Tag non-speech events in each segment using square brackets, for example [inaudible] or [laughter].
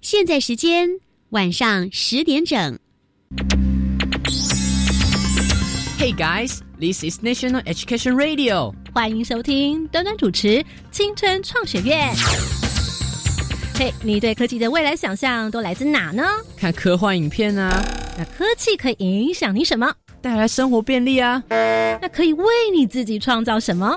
现在时间晚上十点整。Hey guys, this is National Education Radio。欢迎收听端端主持《青春创学院》。嘿，你对科技的未来想象都来自哪呢？看科幻影片啊，那科技可以影响你什么？带来生活便利啊。那可以为你自己创造什么？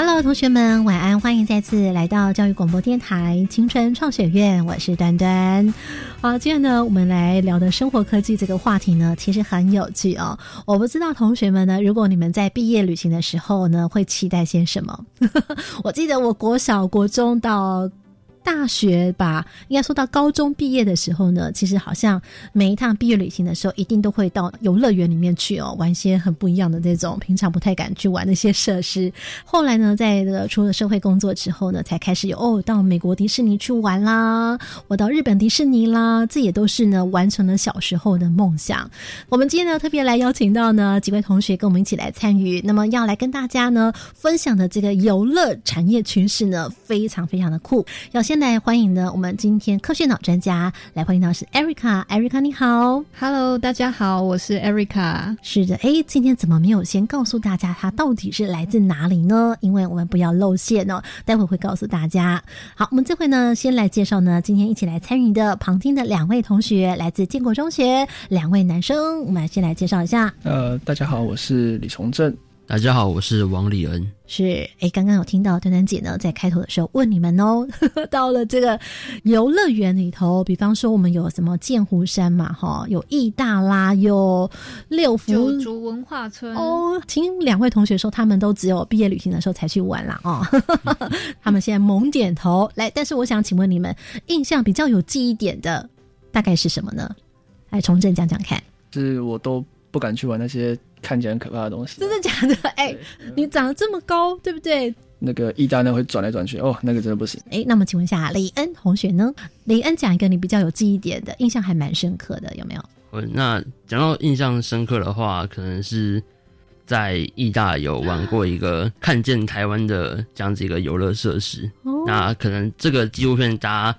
Hello，同学们，晚安！欢迎再次来到教育广播电台青春创学院，我是端端。好，今天呢，我们来聊的生活科技这个话题呢，其实很有趣哦。我不知道同学们呢，如果你们在毕业旅行的时候呢，会期待些什么？[laughs] 我记得我国小、国中到。大学吧，应该说到高中毕业的时候呢，其实好像每一趟毕业旅行的时候，一定都会到游乐园里面去哦，玩一些很不一样的这种平常不太敢去玩的一些设施。后来呢，在出了社会工作之后呢，才开始有哦，到美国迪士尼去玩啦，我到日本迪士尼啦，这也都是呢完成了小时候的梦想。我们今天呢特别来邀请到呢几位同学跟我们一起来参与，那么要来跟大家呢分享的这个游乐产业趋势呢，非常非常的酷，要先。来欢迎呢，我们今天科学脑专家来欢迎到是 Erica，Erica 你好，Hello，大家好，我是 Erica。是的，哎，今天怎么没有先告诉大家他到底是来自哪里呢？因为我们不要露馅哦，待会会告诉大家。好，我们这回呢，先来介绍呢，今天一起来参与的旁听的两位同学，来自建国中学，两位男生，我们先来介绍一下。呃，大家好，我是李崇正。大家好，我是王礼恩。是，哎，刚刚有听到端端姐呢，在开头的时候问你们哦，[laughs] 到了这个游乐园里头，比方说我们有什么剑湖山嘛，哈，有义大啦，有六福九族文化村哦。听两位同学说，他们都只有毕业旅行的时候才去玩啦，哦，[laughs] 他们现在猛点头来。但是我想请问你们，印象比较有记忆点的大概是什么呢？来，重正讲讲看。是我都不敢去玩那些。看起来很可怕的东西，真的假的？[laughs] 哎，你长得这么高，对不对？那个意大呢会转来转去，哦，那个真的不行。哎，那么请问一下李恩同学呢？李恩讲一个你比较有记忆点的，印象还蛮深刻的，有没有？呃，那讲到印象深刻的话，可能是在意大有玩过一个看见台湾的这样子一个游乐设施。哦，那可能这个纪录片大家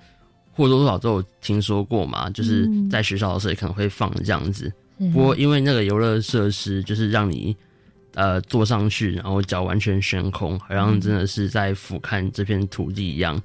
或多或少都有听说过嘛，就是在学校的时候也可能会放这样子。不过，因为那个游乐设施就是让你，呃，坐上去，然后脚完全悬空，好像真的是在俯瞰这片土地一样，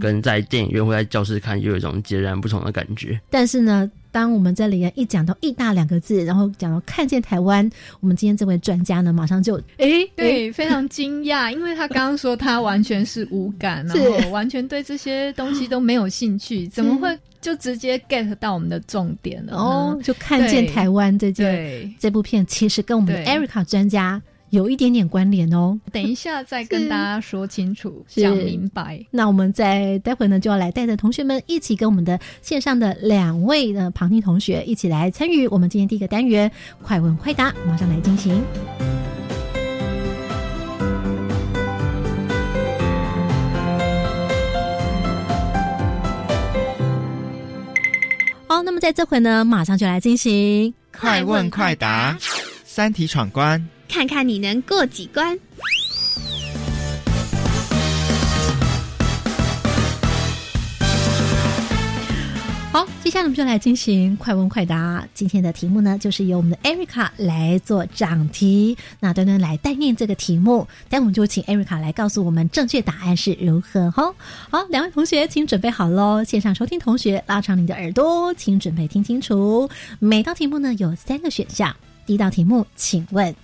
跟在电影院或在教室看又有一种截然不同的感觉。但是呢，当我们在里面一讲到“义大”两个字，然后讲到看见台湾，我们今天这位专家呢，马上就诶，对，非常惊讶，[laughs] 因为他刚刚说他完全是无感，然后完全对这些东西都没有兴趣，怎么会？就直接 get 到我们的重点了哦，就看见台湾这件这部片，其实跟我们的 Erica 专家有一点点关联哦。等一下再跟大家说清楚、讲明白。那我们在待会呢，就要来带着同学们一起跟我们的线上的两位的旁听同学一起来参与我们今天第一个单元——快问快答，马上来进行。好，那么在这回呢，马上就来进行快问快答，三题闯关，看看你能过几关。好，接下来我们就来进行快问快答。今天的题目呢，就是由我们的 Erica 来做讲题，那端端来代念这个题目。待会我们就请 Erica 来告诉我们正确答案是如何。哈，好，两位同学请准备好喽。线上收听同学拉长你的耳朵，请准备听清楚。每道题目呢有三个选项。第一道题目，请问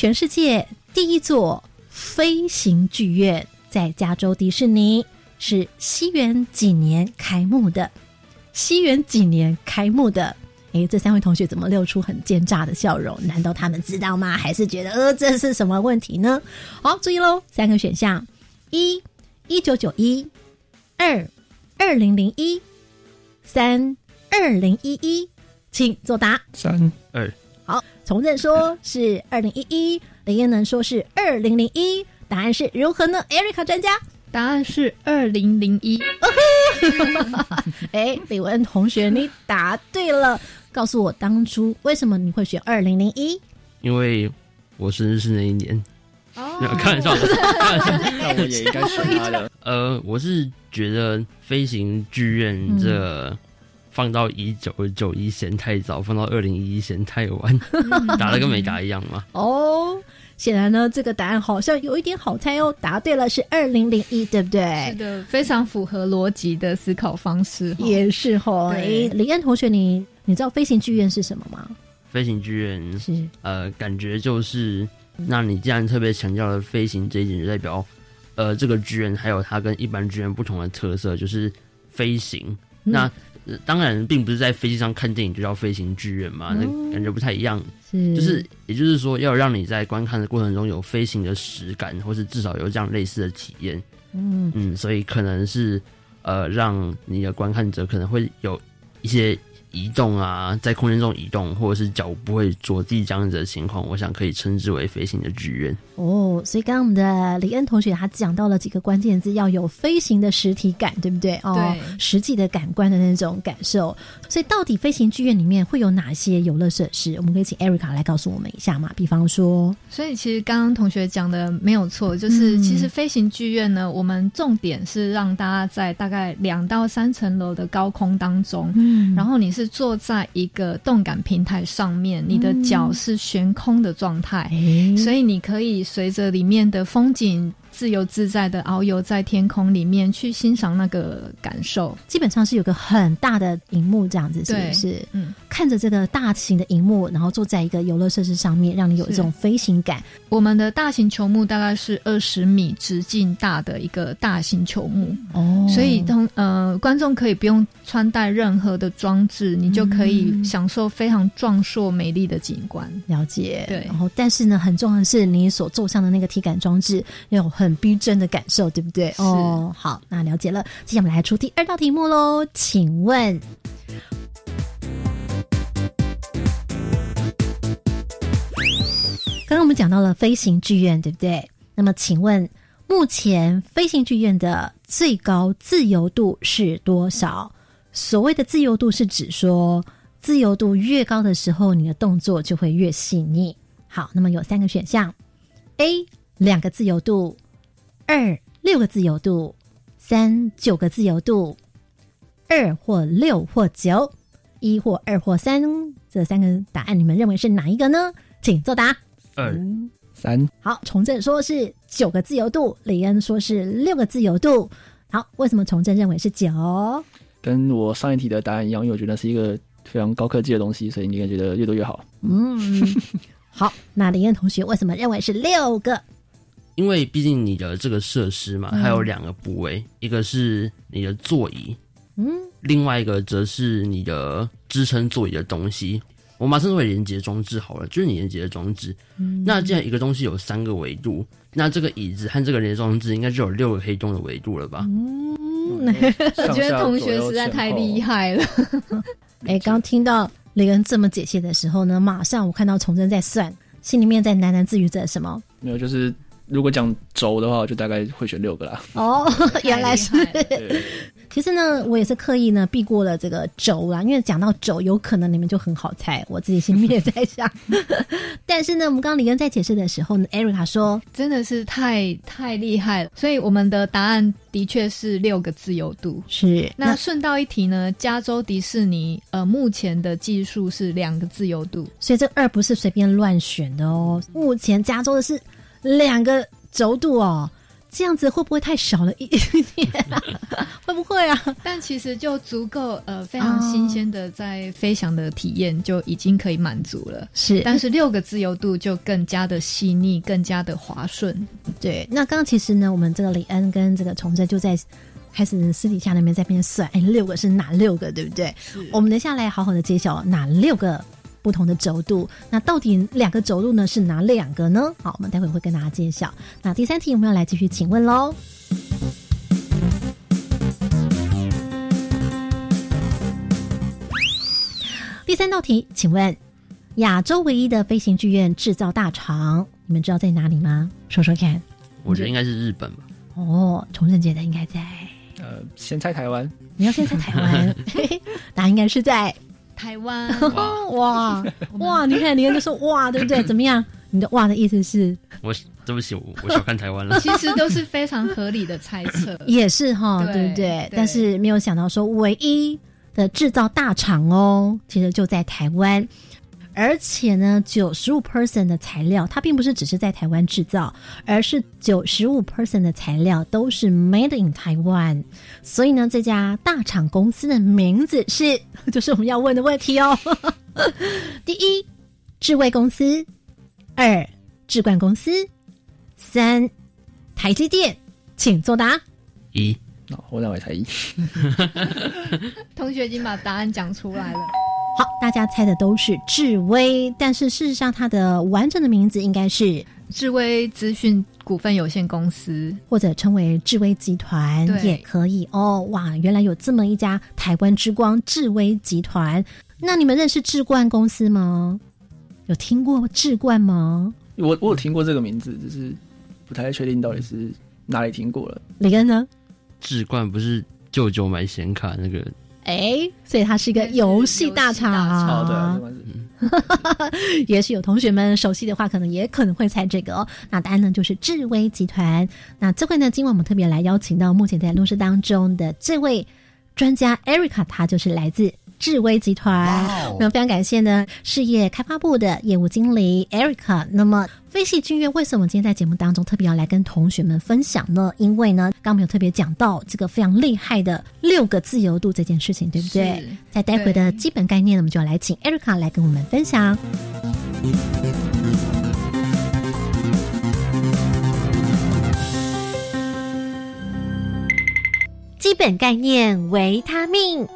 全世界第一座飞行剧院在加州迪士尼？是西元几年开幕的？西元几年开幕的？诶，这三位同学怎么露出很奸诈的笑容？难道他们知道吗？还是觉得呃这是什么问题呢？好，注意喽，三个选项：一一九九一，二二零零一，三二零一一。请作答。三二好，从正说是二零一一，林燕能说是二零零一，答案是如何呢？Erica 专家，答案是二零零一。[laughs] 哎，李文同学，你答对了。告诉我当初为什么你会选二零零一？因为我生日是那一年。哦没有 [laughs] 开玩笑的，[laughs] 开玩笑的。那我也应该选他的。呃，我是觉得飞行剧院这放到一九九一嫌太早，放到二零一一嫌太晚，[laughs] 答的跟没答一样嘛。哦，显然呢，这个答案好像有一点好猜哦。答对了，是二零零一，对不对是？的，非常符合逻辑的思考方式。哈也是哦。哎对，李安同学，你你知道飞行剧院是什么吗？飞行剧院，是呃，感觉就是，那你既然特别强调了飞行这一点，就代表，呃，这个剧院还有它跟一般剧院不同的特色，就是飞行。那、呃当然，并不是在飞机上看电影就叫飞行剧院嘛，那感觉不太一样。是，就是，也就是说，要让你在观看的过程中有飞行的实感，或是至少有这样类似的体验。嗯嗯，所以可能是呃，让你的观看者可能会有一些移动啊，在空间中移动，或者是脚不会着地这样子的情况，我想可以称之为飞行的剧院。哦，所以刚刚我们的李恩同学他讲到了几个关键字，要有飞行的实体感，对不对？哦，实际的感官的那种感受。所以到底飞行剧院里面会有哪些游乐设施？我们可以请 Erica 来告诉我们一下嘛。比方说，所以其实刚刚同学讲的没有错，就是嗯其实飞行剧院呢，我们重点是让大家在大概两到三层楼的高空当中，嗯然后你是坐在一个动感平台上面，你的脚是悬空的状态，哎，所以你可以随着里面的风景自由自在的遨游在天空里面去欣赏那个感受。基本上是有个很大的荧幕这样子，是不是？嗯，看着这个大型的荧幕，然后坐在一个游乐设施上面，让你有这种飞行感。我们的大型球幕大概是二十米直径大的一个大型球幕，哦所以通呃观众可以不用穿戴任何的装置，你就可以享受非常壮硕美丽的景观。了解，对然后但是呢，很重要的是你所坐上的那个体感装置要有很逼真的感受，对不对？哦，好，那了解了。接下来我们来出第二道题目喽，请问。刚刚我们讲到了飞行剧院，对不对？那么，请问目前飞行剧院的最高自由度是多少？所谓的自由度是指说，自由度越高的时候，你的动作就会越细腻。好，那么有三个选项：A 两个自由度，二六个自由度，三九个自由度。二或六或九，一或二或三，这三个答案你们认为是哪一个呢？请作答。二三好，崇正说是九个自由度，李恩说是六个自由度。好，为什么崇正认为是九？跟我上一题的答案一样，因为我觉得是一个非常高科技的东西，所以你应该觉得越多越好。嗯，好，那李恩同学为什么认为是六个？因为毕竟你的这个设施嘛，它有两个部位，一个是你的座椅，嗯，另外一个则是你的支撑座椅的东西。我们把它称之为连接装置好了，就是你连接的装置。嗯那既然一个东西有三个维度，那这个椅子和这个连接装置应该就有六个可以动的维度了吧？嗯 [laughs] 我觉得同学实在太厉害了。[laughs] 哎，刚听到雷恩这么解析的时候呢，马上我看到崇祯在算，心里面在喃喃自语着什么？没有，就是如果讲轴的话，我就大概会选六个啦。哦，[laughs] 原来是。其实呢，我也是刻意呢避过了这个轴啦，因为讲到轴，有可能你们就很好猜，我自己心里也在想。[laughs] 但是呢，我们刚刚李根在解释的时候呢，Erica 说，真的是太太厉害了，所以我们的答案的确是六个自由度。是那顺道一提呢，加州迪士尼呃目前的技术是两个自由度，所以这二不是随便乱选的哦。目前加州的是两个轴度哦，这样子会不会太少了一点、啊？[laughs] 会不会啊？但其实就足够呃非常新鲜的在飞翔的体验就已经可以满足了。是，但是六个自由度就更加的细腻，更加的滑顺。对。那刚刚其实呢，我们这个李恩跟这个崇正就在开始私底下那边在边算，哎，六个是哪六个，对不对？我们等下来好好的揭晓哪六个不同的轴度。那到底两个轴度呢是哪两个呢？好，我们待会会跟大家揭晓。那第三题我们要来继续请问喽。第第三道题，请问亚洲唯一的飞行剧院制造大厂，你们知道在哪里吗？说说看。我觉得应该是日本吧。哦，重振觉得应该在，呃，先猜台湾，你要先猜台湾，[laughs] [laughs] 答案应该是在台湾 [laughs] 哇 [laughs] 哇！你看，你看就说哇，对不对？[laughs] 怎么样？你的“哇”的意思是？我对不起，我我小看台湾了。其实都是非常合理的猜测，也是哈，对不对？但是没有想到说，唯一的制造大厂哦，其实就在台湾。而且呢，九十五 percent 的材料，它并不是只是在台湾制造，而是九十五 percent 的材料都是 made in Taiwan。所以呢，这家大厂公司的名字是，[laughs] 就是我们要问的问题哦。[laughs] 第一，智慧公司；二，智冠公司；三，台积电。请作答。一，我认为才一。[laughs] 同学已经把答案讲出来了。好，大家猜的都是智威，但是事实上它的完整的名字应该是智威资讯股份有限公司，或者称为智威集团也可以哦。哇，原来有这么一家台湾之光智威集团。那你们认识智冠公司吗？有听过智冠吗？我我有听过这个名字，只是不太确定到底是哪里听过了。李根呢？智冠不是舅舅买显卡那个？哎，所以它是一个游戏大厂啊。[laughs] 也许有同学们熟悉的话，可能也可能会猜这个哦。那答案呢，就是智威集团。那这会呢，今晚我们特别来邀请到目前在录制当中的这位专家 Erica，他就是来自。智威集团，那么非常感谢呢，事业开发部的业务经理 Erica。那么飞系君悦为什么今天在节目当中特别要来跟同学们分享呢？因为呢，刚刚没有特别讲到这个非常厉害的六个自由度这件事情，对不对？在待会的基本概念，我们就要来请 Erica 来跟我们分享。基本概念：维他命。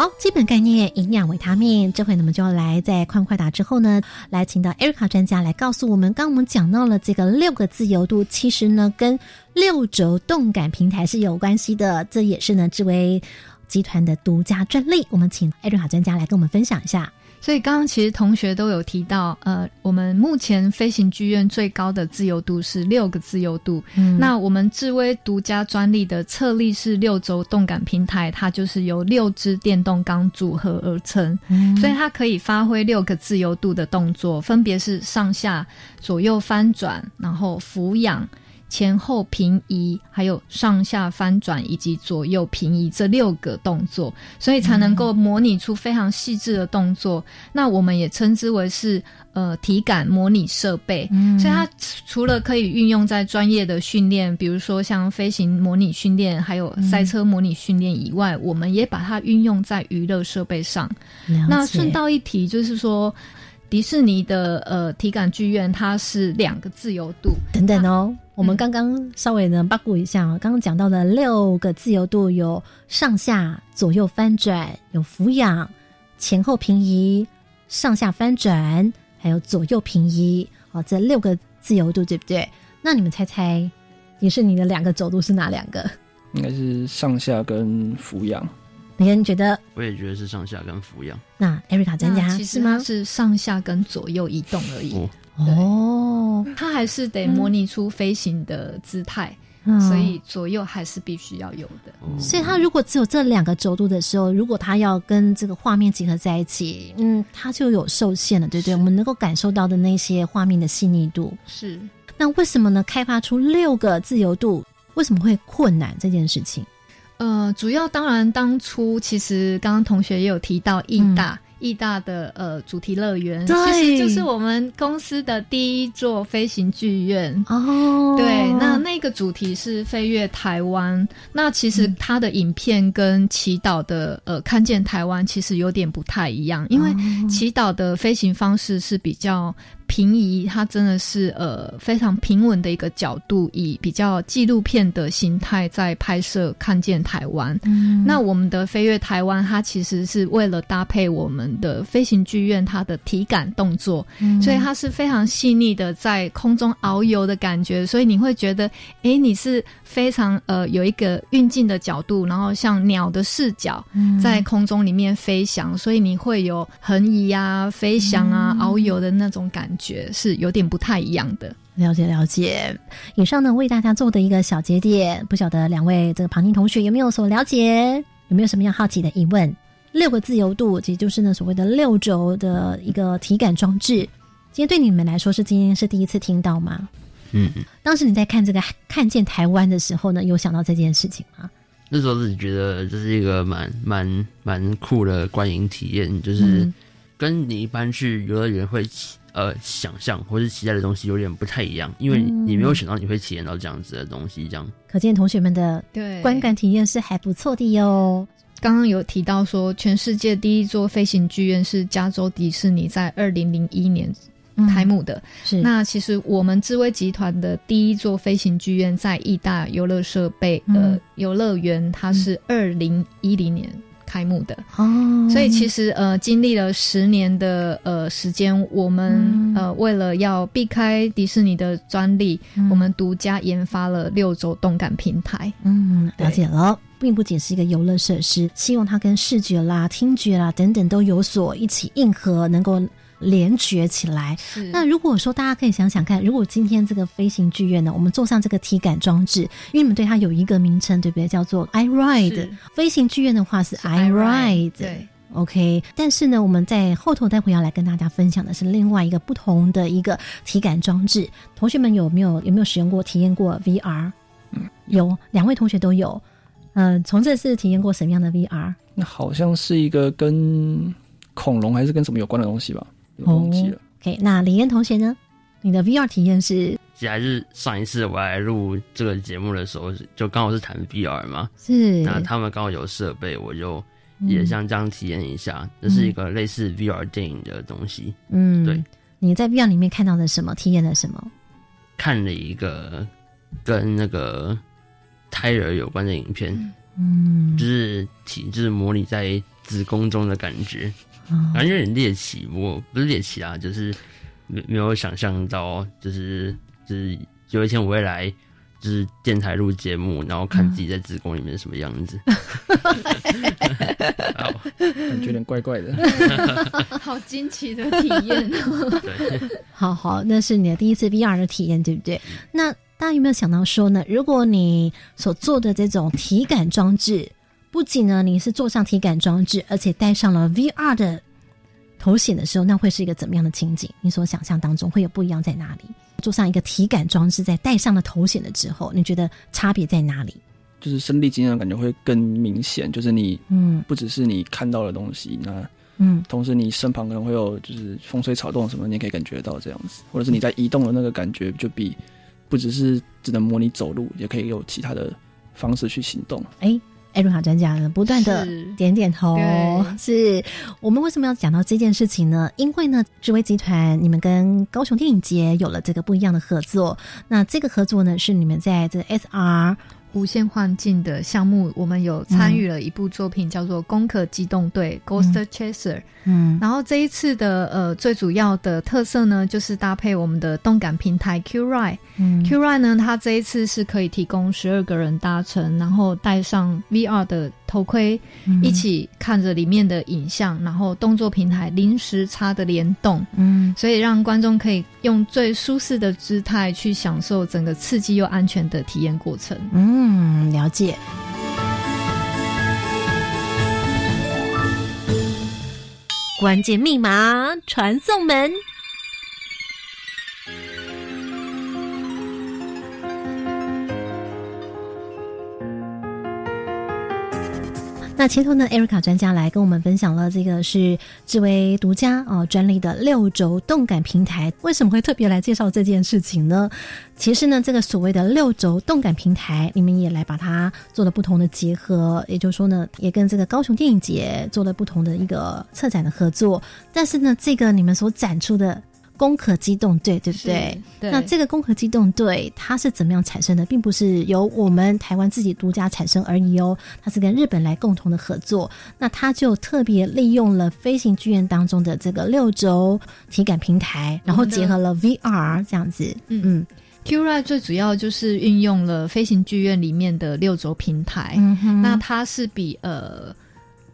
好，基本概念，营养维他命。这回呢，我们就要来在快快打之后呢，来请到艾瑞卡专家来告诉我们。刚我们讲到了这个六个自由度，其实呢，跟六轴动感平台是有关系的。这也是呢，智威集团的独家专利。我们请艾瑞卡专家来跟我们分享一下。所以刚刚其实同学都有提到，呃，我们目前飞行剧院最高的自由度是六个自由度。嗯，那我们智威独家专利的侧立式六轴动感平台，它就是由六支电动钢组合而成，所以它可以发挥六个自由度的动作，分别是上下左右翻转，然后俯仰。前后平移，还有上下翻转以及左右平移这六个动作，所以才能够模拟出非常细致的动作。那我们也称之为是呃体感模拟设备。所以它除了可以运用在专业的训练，比如说像飞行模拟训练，还有赛车模拟训练以外，我们也把它运用在娱乐设备上。那顺道一提，就是说。迪士尼的呃体感剧院，它是两个自由度等等哦。我们刚刚稍微呢八卦一下，刚刚讲到的六个自由度有上下左右翻转，有俯仰、前后平移、上下翻转，还有左右平移哦，这六个自由度对不对？那你们猜猜，迪士尼的两个走度是哪两个？应该是上下跟俯仰。你人觉得？我也觉得是上下跟俯仰。那艾瑞卡专家是吗？是上下跟左右移动而已。哦，它还是得模拟出飞行的姿态，所以左右还是必须要有的。所以它如果只有这两个轴度的时候，如果它要跟这个画面结合在一起，嗯，它就有受限了，对不对？我们能够感受到的那些画面的细腻度是。那为什么呢？开发出六个自由度，为什么会困难这件事情？呃，主要当然当初其实刚刚同学也有提到义大，义大的呃主题乐园，其实就是我们公司的第一座飞行剧院哦。对，那那个主题是飞越台湾，那其实它的影片跟祈祷的呃看见台湾其实有点不太一样，因为祈祷的飞行方式是比较。平移，它真的是呃非常平稳的一个角度，以比较纪录片的形态在拍摄，看见台湾。嗯，那我们的飞跃台湾，它其实是为了搭配我们的飞行剧院它的体感动作，所以它是非常细腻的在空中遨游的感觉，所以你会觉得，哎，你是非常呃有一个运镜的角度，然后像鸟的视角在空中里面飞翔，所以你会有横移啊、飞翔啊、遨游的那种感觉，是有点不太一样的。了解了解。以上呢为大家做的一个小节点，不晓得两位这个旁听同学有没有所了解？有没有什么样好奇的疑问？六个自由度，也就是呢所谓的六轴的一个体感装置。今天对你们来说是今天是第一次听到吗？嗯，当时你在看这个看见台湾的时候呢，有想到这件事情吗？那时候自己觉得这是一个蛮蛮蛮酷的观影体验，就是跟你一般去游乐园会呃想象或是期待的东西有点不太一样，因为你没有想到你会体验到这样子的东西，这样。可见同学们的对观感体验是还不错的哟。刚刚有提到说，全世界第一座飞行剧院是加州迪士尼在二零零一年。开幕的是那其实我们智威集团的第一座飞行剧院在意大游乐设备的游乐园，它是二零一零年开幕的。哦，所以其实呃经历了十年的呃时间，我们呃为了要避开迪士尼的专利，我们独家研发了六轴动感平台。嗯，了解了，并不仅是一个游乐设施，希望它跟视觉啦、听觉啦等等都有所一起硬核，能够。连觉起来。那如果说大家可以想想看，如果今天这个飞行剧院呢，我们坐上这个体感装置，因为你们对它有一个名称，对不对？叫做 I Ride。飞行剧院的话是 I Ride。对，OK。但是呢，我们在后头待会要来跟大家分享的是另外一个不同的一个体感装置。同学们有没有有没有使用过、体验过 VR？嗯，有，两位同学都有。嗯，从这次体验过什么样的 VR？那好像是一个跟恐龙还是跟什么有关的东西吧。忘记了。OK，那李嫣同学呢？你的 VR 体验是？其实还是上一次我来录这个节目的时候，就刚好是谈 VR 嘛。是。那他们刚好有设备，我就也像这样体验一下。这是一个类似 VR 电影的东西。嗯，对。你在 VR 里面看到的什么？体验了什么？看了一个跟那个胎儿有关的影片。嗯。就是体，就是模拟在子宫中的感觉。感觉有点猎奇，我不是猎奇啊，就是没没有想象到，就是就是有一天我会来，就是电台录节目，然后看自己在子宫里面什么样子，感觉有点怪怪的，[laughs] 好惊奇的体验。对，好好，那是你的第一次 VR 的体验，对不对？那大家有没有想到说呢？如果你所做的这种体感装置，不仅呢，你是坐上体感装置，而且戴上了 VR 的头显的时候，那会是一个怎么样的情景？你所想象当中会有不一样在哪里？坐上一个体感装置，在戴上了头显的之后，你觉得差别在哪里？就是身临其境的感觉会更明显，就是你嗯，不只是你看到的东西，那嗯，同时你身旁可能会有就是风吹草动什么，你也可以感觉到这样子，或者是你在移动的那个感觉，就比不只是只能模拟走路，也可以有其他的方式去行动。哎。艾瑞卡专家呢，不断的点点头。是我们为什么要讲到这件事情呢？因为呢，智威集团你们跟高雄电影节有了这个不一样的合作。那这个合作呢，是你们在这 SR。无限幻境的项目，我们有参与了一部作品，叫做《攻壳机动队》（Ghost Chaser）。嗯，然后这一次的呃最主要的特色呢，就是搭配我们的动感平台 Q Ride。嗯，Q Ride 呢，它这一次是可以提供十二个人搭乘，然后带上 VR 的头盔，一起看着里面的影像，然后动作平台临时插的联动。嗯，所以让观众可以用最舒适的姿态去享受整个刺激又安全的体验过程。嗯。嗯，了解。关键密码传送门。那前头呢，艾瑞卡专家来跟我们分享了这个是智威独家哦专利的六轴动感平台。为什么会特别来介绍这件事情呢？其实呢，这个所谓的六轴动感平台，你们也来把它做了不同的结合，也就是说呢，也跟这个高雄电影节做了不同的一个策展的合作。但是呢，这个你们所展出的。攻壳机动队，对不对？对。那这个攻壳机动队它是怎么样产生的？并不是由我们台湾自己独家产生而已哦，它是跟日本来共同的合作。那它就特别利用了飞行剧院当中的这个六轴体感平台，然后结合了 VR 这样子。嗯嗯，QRide 最主要就是运用了飞行剧院里面的六轴平台。嗯那它是比呃。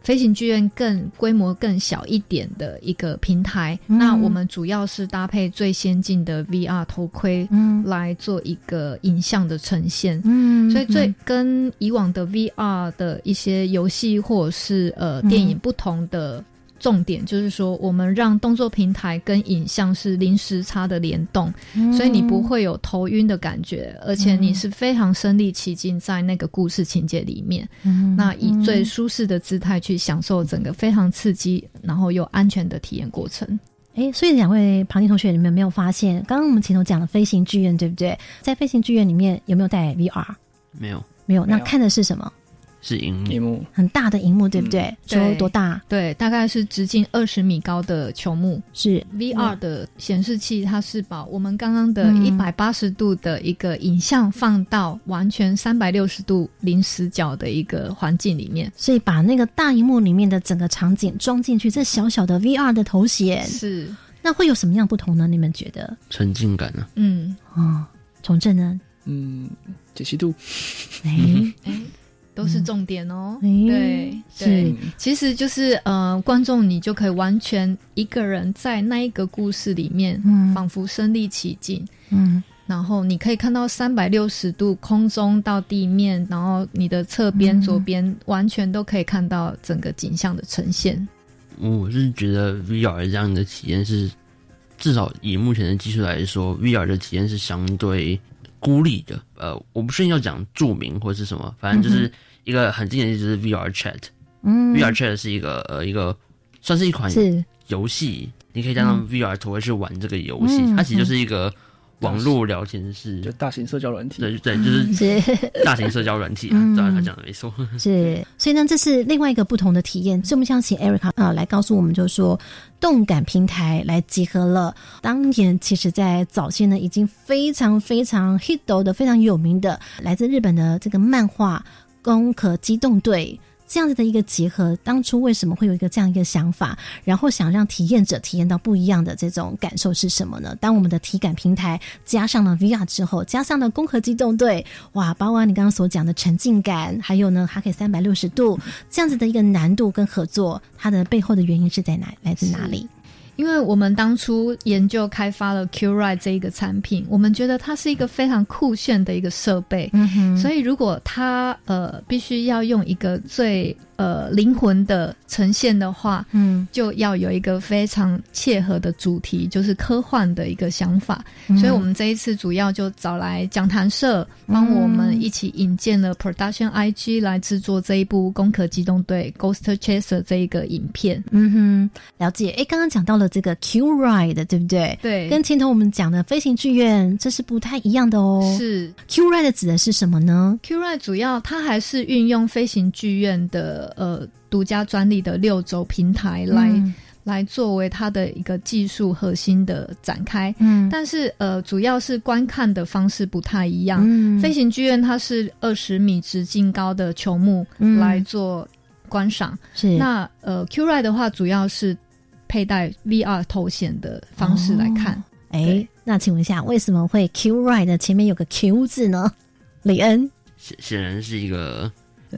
飞行剧院更规模更小一点的一个平台，那我们主要是搭配最先进的 VR 头盔嗯来做一个影像的呈现。嗯，所以最跟以往的 VR 的一些游戏或者是呃电影不同的。重点就是说，我们让动作平台跟影像是零时差的联动，所以你不会有头晕的感觉，而且你是非常身临其境在那个故事情节里面。那以最舒适的姿态去享受整个非常刺激，然后又安全的体验过程。哎，所以两位旁听同学，你们有没有发现，刚刚我们前头讲了飞行剧院，对不对？在飞行剧院里面有没有带 VR？没有，没有。那看的是什么？是荧幕，很大的荧幕，对不对？说多大？对，大概是直径二十米高的球幕。是 VR 的显示器，它是把我们刚刚的一百八十度的一个影像放到完全三百六十度零死角的一个环境里面，所以把那个大荧幕里面的整个场景装进去，这小小的 VR 的头衔是，那会有什么样不同呢？你们觉得？沉浸感呢？嗯，哦，重振呢？嗯，解析度。哎哎。都是重点哦，对对，其实就是呃，观众你就可以完全一个人在那一个故事里面，嗯。仿佛身临其境，嗯，然后你可以看到三百六十度空中到地面，然后你的侧边、左边完全都可以看到整个景象的呈现。我是觉得 VR 这样的体验是，至少以目前的技术来说，VR 的体验是相对孤立的。呃，我不是要讲著名或者是什么，反正就是。一个很经典的就是 VR Chat，嗯，VR Chat 是一个呃一个算是一款游戏，你可以加上 VR 头盔去玩这个游戏，它其实就是一个网络聊天室，就大型社交软体，对对，就是大型社交软体啊，对他讲的没错，是，所以呢，这是另外一个不同的体验。所以我们想请 Erica 啊来告诉我们，就是说动感平台来集合了。当年其实在早先呢已经非常非常 hit 的非常有名的来自日本的这个漫画。攻壳机动队这样子的一个结合，当初为什么会有一个这样一个想法？然后想让体验者体验到不一样的这种感受是什么呢？当我们的体感平台加上了 VR 之后，加上了攻壳机动队，哇，包括你刚刚所讲的沉浸感，还有呢，它可以三百六十度这样子的一个难度跟合作，它的背后的原因是在哪？来自哪里？因为我们当初研究开发了 QRide 这一个产品，我们觉得它是一个非常酷炫的一个设备，所以如果它呃必须要用一个最。呃，灵魂的呈现的话，嗯，就要有一个非常切合的主题，就是科幻的一个想法。所以，我们这一次主要就找来讲谈社帮我们一起引荐了 Production IG 来制作这一部《攻壳机动队》Ghost Chaser 这一个影片。嗯哼，了解。哎，刚刚讲到了这个 Q Ride，对不对？对，跟前头我们讲的飞行剧院这是不太一样的哦。是 Q Ride 指的是什么呢？Q Ride 主要它还是运用飞行剧院的。呃，独家专利的六轴平台来来作为它的一个技术核心的展开，嗯，但是呃，主要是观看的方式不太一样。飞行剧院它是二十米直径高的球幕来做观赏，是。那呃，Q Ride 的话主要是佩戴 VR 头显的方式来看。哎，那请问一下，为什么会 Q Ride 前面有个 Q 字呢？李恩？显显然是一个。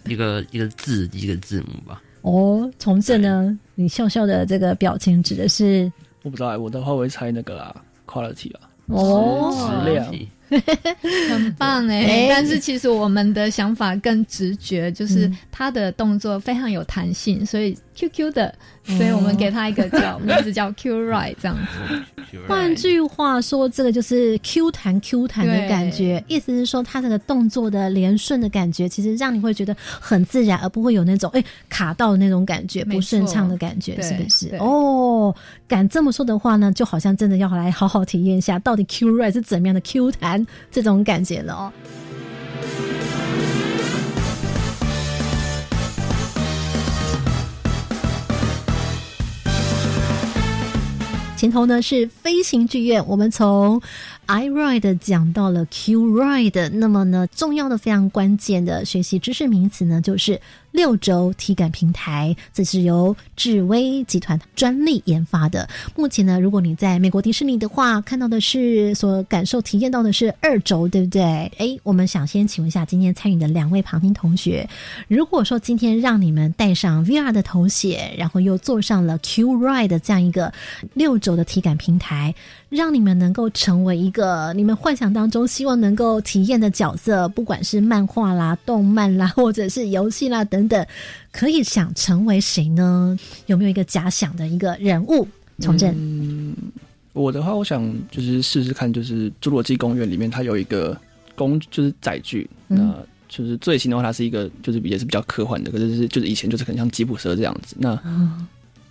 一个一个字一个字母吧。哦，从这呢，你笑笑的这个表情指的是？我不知道，我的话我会猜那个啦，quality 啊。哦，质量。[laughs] 很棒 [laughs] 哎！但是其实我们的想法更直觉，就是他的动作非常有弹性，所以 Q Q 的，所以我们给他一个叫名字叫 Q Right 这样子。换句话说，这个就是 Q 弹 Q 弹的感觉，意思是说他这个动作的连顺的感觉，其实让你会觉得很自然，而不会有那种哎卡到的那种感觉，不顺畅的感觉，是不是？哦，敢这么说的话呢，就好像真的要来好好体验一下，到底 Q Right 是怎么样的 Q 弹这种感觉了哦。前头呢是飞行剧院，我们从 I ride 讲到了 Q ride，那么呢，重要的非常关键的学习知识名词呢，就是。六轴体感平台，这是由智威集团专利研发的。目前呢，如果你在美国迪士尼的话，看到的是所感受、体验到的是二轴，对不对？哎，我们想先请问一下今天参与的两位旁听同学，如果说今天让你们戴上 VR 的头显，然后又坐上了 Q Ride 这样一个六轴的体感平台。让你们能够成为一个你们幻想当中希望能够体验的角色，不管是漫画啦、动漫啦，或者是游戏啦等等，可以想成为谁呢？有没有一个假想的一个人物？从政，嗯，我的话，我想就是试试看，就是《侏罗纪公园》里面它有一个公，就是载具，那就是最新的话，它是一个就是也是比较科幻的，可是是就是以前就是很像吉普车这样子。那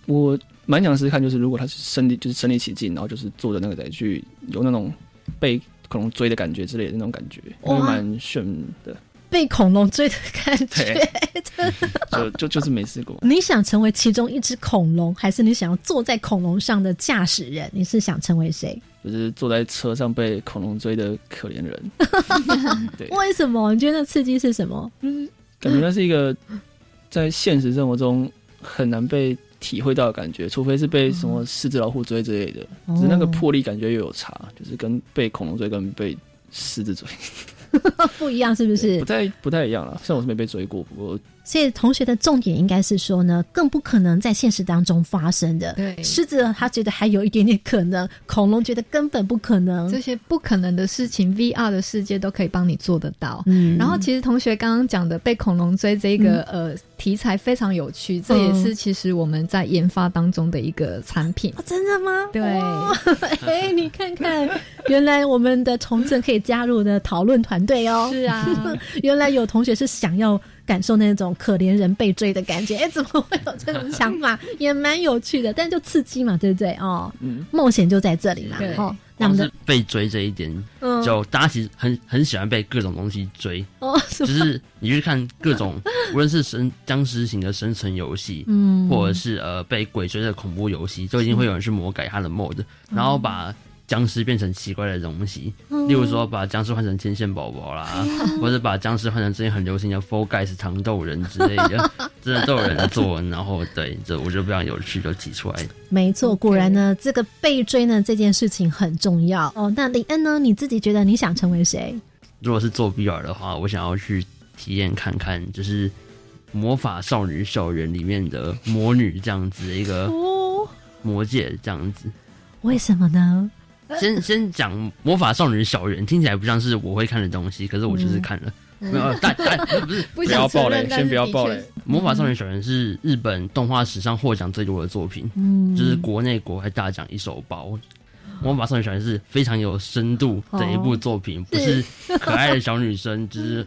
我。蛮想试试看，就是如果他是身体就是身临其境，然后就是坐着那个载具，有那种被恐龙追的感觉之类的那种感觉，会蛮炫的。被恐龙追的感觉，就就就是没试过。你想成为其中一只恐龙，还是你想要坐在恐龙上的驾驶人？你是想成为谁？就是坐在车上被恐龙追的可怜人。[laughs] 对，为什么？你觉得刺激是什么？就是感觉那是一个在现实生活中很难被。体会到的感觉，除非是被什么狮子老虎追之类的，只是那个魄力感觉又有差，就是跟被恐龙追跟被狮子追不一样，是不是？不太不太一样了。虽然我是没被追过，不过。所以同学的重点应该是说呢，更不可能在现实当中发生的。对，狮子他觉得还有一点点可能，恐龙觉得根本不可能。这些不可能的事情，VR 的世界都可以帮你做得到。嗯，然后其实同学刚刚讲的被恐龙追这个呃题材非常有趣，这也是其实我们在研发当中的一个产品。真的吗？对，[laughs] 哎，你看看，原来我们的重振可以加入的讨论团队哦。是啊，[laughs] 原来有同学是想要。感受那种可怜人被追的感觉，哎，怎么会有这种想法？[laughs] 也蛮有趣的，但就刺激嘛，对不对？哦，嗯，冒险就在这里嘛。哦，那么是被追这一点，就大家其实很很喜欢被各种东西追。哦，就是你去看各种，[laughs] 无论是生僵尸型的生存游戏，嗯，或者是呃被鬼追的恐怖游戏，就已经会有人去魔改它的 mode，然后把。僵尸变成奇怪的东西，例如说把僵尸换成天线宝宝啦，或者把僵尸换成之前很流行的 Four Guys 糖豆人之类的，[laughs] 真的都有人做。然后对，这我觉得非常有趣，就提出来。没错，果然呢，这个被追呢这件事情很重要哦。那李恩呢，你自己觉得你想成为谁？如果是做 VR 的话，我想要去体验看看，就是魔法少女校园里面的魔女这样子一个魔界这样子。为什么呢？先先讲魔法少女小圆，听起来不像是我会看的东西，可是我就是看了。没有，但但 [laughs] 不是 [laughs] 不要爆雷，先不要爆雷。魔法少女小圆是日本动画史上获奖最多的作品，嗯，就是国内国外大奖一手包。魔法少女小圆是非常有深度的一部作品，不是可爱的小女生，就是。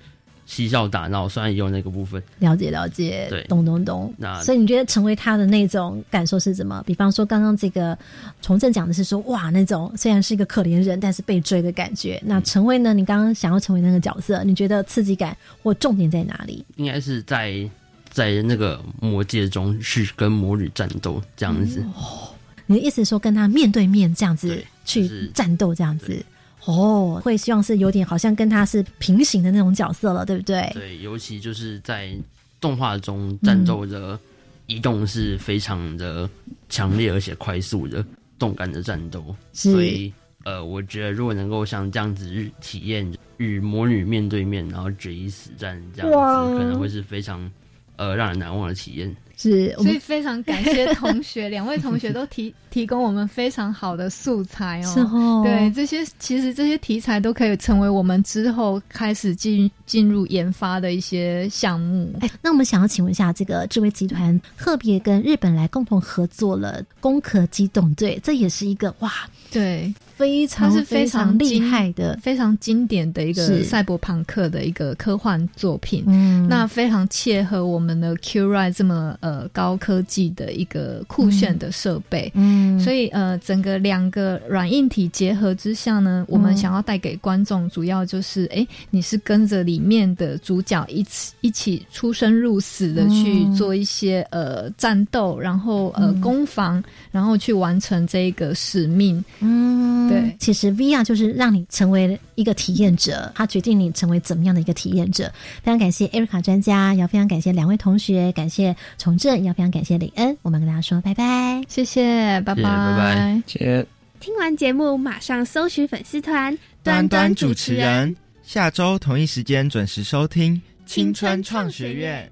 嬉笑打闹，虽然也有那个部分，了解了解，对，懂懂懂。那所以你觉得成为他的那种感受是怎么？比方说刚刚这个重振讲的是说，哇，那种虽然是一个可怜人，但是被追的感觉。那成为呢？你刚刚想要成为那个角色，你觉得刺激感或重点在哪里？应该是在在那个魔界中去跟魔女战斗这样子。哦，你的意思说跟他面对面这样子去战斗这样子？哦，会希望是有点好像跟他是平行的那种角色了，对不对？对，尤其就是在动画中战斗的移动是非常的强烈而且快速的动感的战斗，所以呃，我觉得如果能够像这样子体验与魔女面对面，然后决一死战这样子，可能会是非常呃让人难忘的体验。是，所以非常感谢 [laughs] 同学，两位同学都提 [laughs] 提供我们非常好的素材哦。是哦，对这些其实这些题材都可以成为我们之后开始进进入研发的一些项目。哎，那我们想要请问一下，这个智慧集团特别跟日本来共同合作了攻壳机动队，这也是一个哇，对。非常是非常厉害的、非常经典的一个赛博朋克的一个科幻作品。嗯，那非常切合我们的 Q Ride 这么呃高科技的一个酷炫的设备。嗯，所以呃，整个两个软硬体结合之下呢，我们想要带给观众主要就是，哎，你是跟着里面的主角一起一起出生入死的去做一些呃战斗，然后呃攻防，然后去完成这个使命。嗯，对，其实 VR 就是让你成为一个体验者，它决定你成为怎么样的一个体验者。非常感谢艾瑞卡专家，也非常感谢两位同学，感谢崇正，也非常感谢李恩。我们跟大家说拜拜，谢谢，拜拜，拜拜，谢。听完节目，马上搜寻粉丝团端端主持人，下周同一时间准时收听青春创学院。